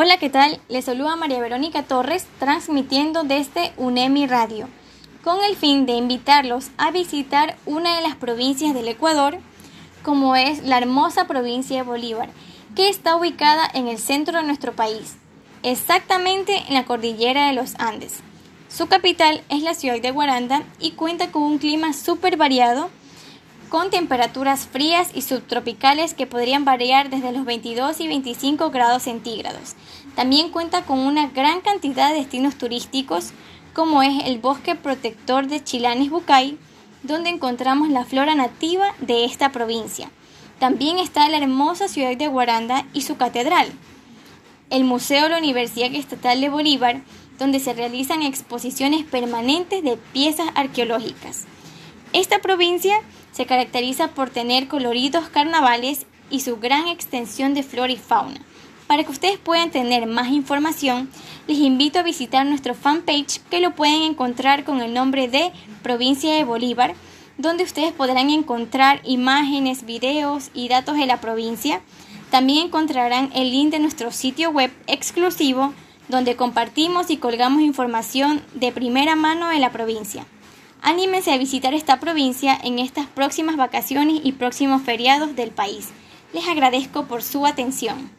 Hola, ¿qué tal? Les saluda María Verónica Torres transmitiendo desde UNEMI Radio, con el fin de invitarlos a visitar una de las provincias del Ecuador, como es la hermosa provincia de Bolívar, que está ubicada en el centro de nuestro país, exactamente en la cordillera de los Andes. Su capital es la ciudad de Guaranda y cuenta con un clima súper variado con temperaturas frías y subtropicales que podrían variar desde los 22 y 25 grados centígrados. También cuenta con una gran cantidad de destinos turísticos como es el bosque protector de Chilanes Bucay, donde encontramos la flora nativa de esta provincia. También está la hermosa ciudad de Guaranda y su catedral, el Museo de la Universidad Estatal de Bolívar, donde se realizan exposiciones permanentes de piezas arqueológicas. Esta provincia se caracteriza por tener coloridos carnavales y su gran extensión de flora y fauna. Para que ustedes puedan tener más información, les invito a visitar nuestro fanpage que lo pueden encontrar con el nombre de Provincia de Bolívar, donde ustedes podrán encontrar imágenes, videos y datos de la provincia. También encontrarán el link de nuestro sitio web exclusivo donde compartimos y colgamos información de primera mano de la provincia. Anímense a visitar esta provincia en estas próximas vacaciones y próximos feriados del país. Les agradezco por su atención.